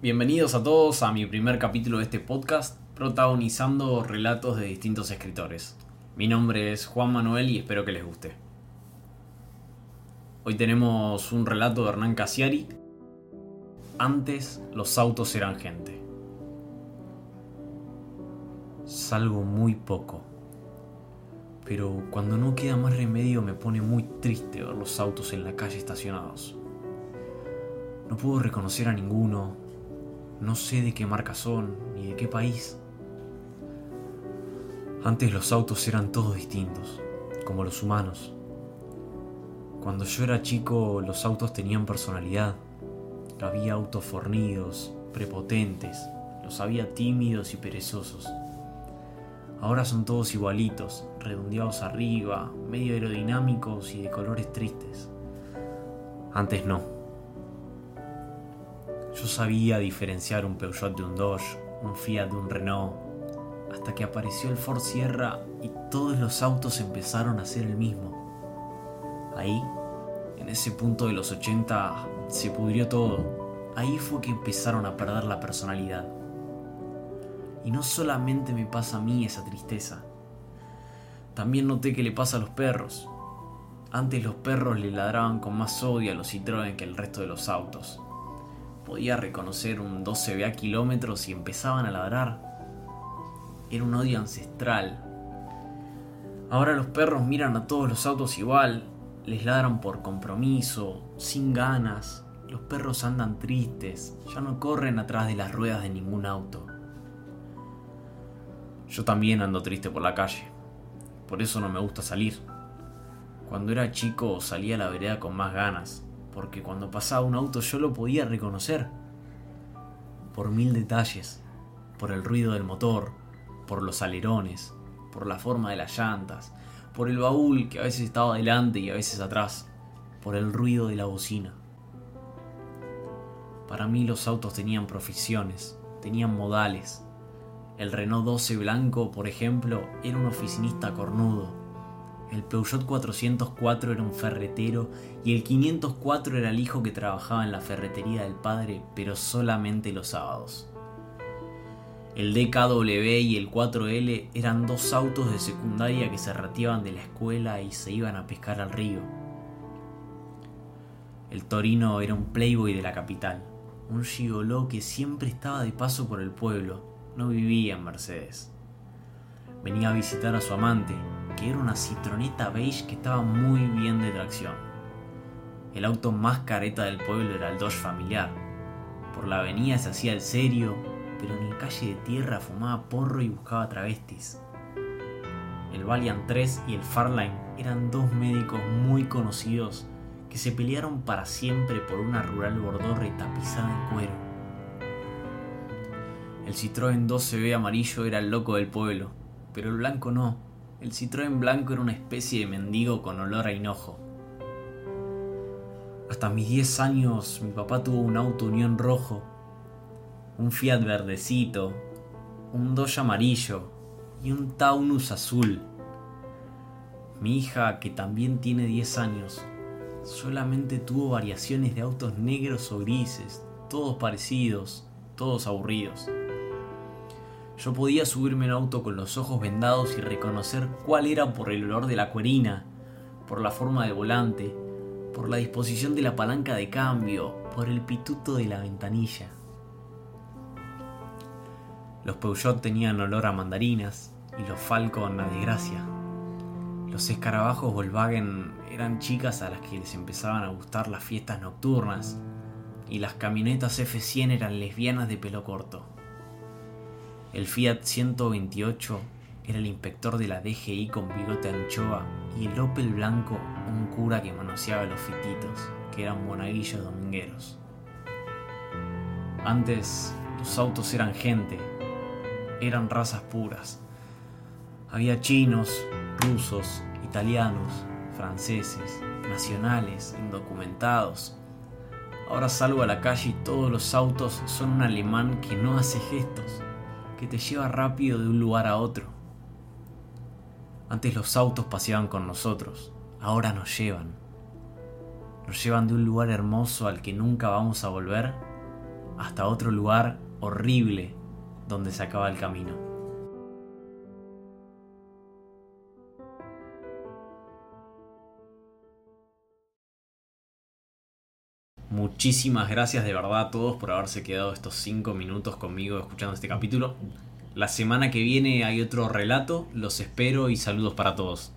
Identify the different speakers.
Speaker 1: Bienvenidos a todos a mi primer capítulo de este podcast, protagonizando relatos de distintos escritores. Mi nombre es Juan Manuel y espero que les guste. Hoy tenemos un relato de Hernán Casiari. Antes los autos eran gente. Salgo muy poco. Pero cuando no queda más remedio me pone muy triste ver los autos en la calle estacionados. No puedo reconocer a ninguno, no sé de qué marca son ni de qué país. Antes los autos eran todos distintos, como los humanos. Cuando yo era chico los autos tenían personalidad. Había autos fornidos, prepotentes, los había tímidos y perezosos. Ahora son todos igualitos, redondeados arriba, medio aerodinámicos y de colores tristes. Antes no. Yo sabía diferenciar un Peugeot de un Dodge, un Fiat de un Renault, hasta que apareció el Ford Sierra y todos los autos empezaron a ser el mismo. Ahí, en ese punto de los 80, se pudrió todo. Ahí fue que empezaron a perder la personalidad. Y no solamente me pasa a mí esa tristeza. También noté que le pasa a los perros. Antes los perros le ladraban con más odio a los Citroën que el resto de los autos podía reconocer un 12B a kilómetros y empezaban a ladrar. Era un odio ancestral. Ahora los perros miran a todos los autos igual, les ladran por compromiso, sin ganas. Los perros andan tristes, ya no corren atrás de las ruedas de ningún auto. Yo también ando triste por la calle, por eso no me gusta salir. Cuando era chico salía a la vereda con más ganas, porque cuando pasaba un auto yo lo podía reconocer. Por mil detalles, por el ruido del motor, por los alerones, por la forma de las llantas, por el baúl que a veces estaba delante y a veces atrás, por el ruido de la bocina. Para mí los autos tenían profesiones, tenían modales. El Renault 12 blanco, por ejemplo, era un oficinista cornudo, el Peugeot 404 era un ferretero y el 504 era el hijo que trabajaba en la ferretería del padre, pero solamente los sábados. El DKW y el 4L eran dos autos de secundaria que se retiraban de la escuela y se iban a pescar al río. El Torino era un playboy de la capital, un gigoló que siempre estaba de paso por el pueblo, no vivía en Mercedes. Venía a visitar a su amante, que era una citroneta beige que estaba muy bien de tracción. El auto más careta del pueblo era el Dodge familiar. Por la avenida se hacía el serio, pero en la calle de tierra fumaba porro y buscaba travestis. El Valiant 3 y el Farline eran dos médicos muy conocidos que se pelearon para siempre por una rural bordorra y tapizada en cuero. El Citroën 12B amarillo era el loco del pueblo, pero el blanco no. El Citroën blanco era una especie de mendigo con olor a hinojo. Hasta mis 10 años mi papá tuvo un auto Unión rojo, un Fiat verdecito, un Dodge amarillo y un Taunus azul. Mi hija, que también tiene 10 años, solamente tuvo variaciones de autos negros o grises, todos parecidos, todos aburridos. Yo podía subirme en auto con los ojos vendados y reconocer cuál era por el olor de la cuerina, por la forma del volante, por la disposición de la palanca de cambio, por el pituto de la ventanilla. Los Peugeot tenían olor a mandarinas y los Falcon a desgracia. Los escarabajos Volkswagen eran chicas a las que les empezaban a gustar las fiestas nocturnas y las camionetas F100 eran lesbianas de pelo corto. El Fiat 128 era el inspector de la DGI con bigote anchoa y el Opel blanco un cura que manoseaba los fititos, que eran monaguillos domingueros. Antes los autos eran gente, eran razas puras. Había chinos, rusos, italianos, franceses, nacionales, indocumentados. Ahora salgo a la calle y todos los autos son un alemán que no hace gestos que te lleva rápido de un lugar a otro. Antes los autos paseaban con nosotros, ahora nos llevan. Nos llevan de un lugar hermoso al que nunca vamos a volver hasta otro lugar horrible donde se acaba el camino. Muchísimas gracias de verdad a todos por haberse quedado estos 5 minutos conmigo escuchando este capítulo. La semana que viene hay otro relato, los espero y saludos para todos.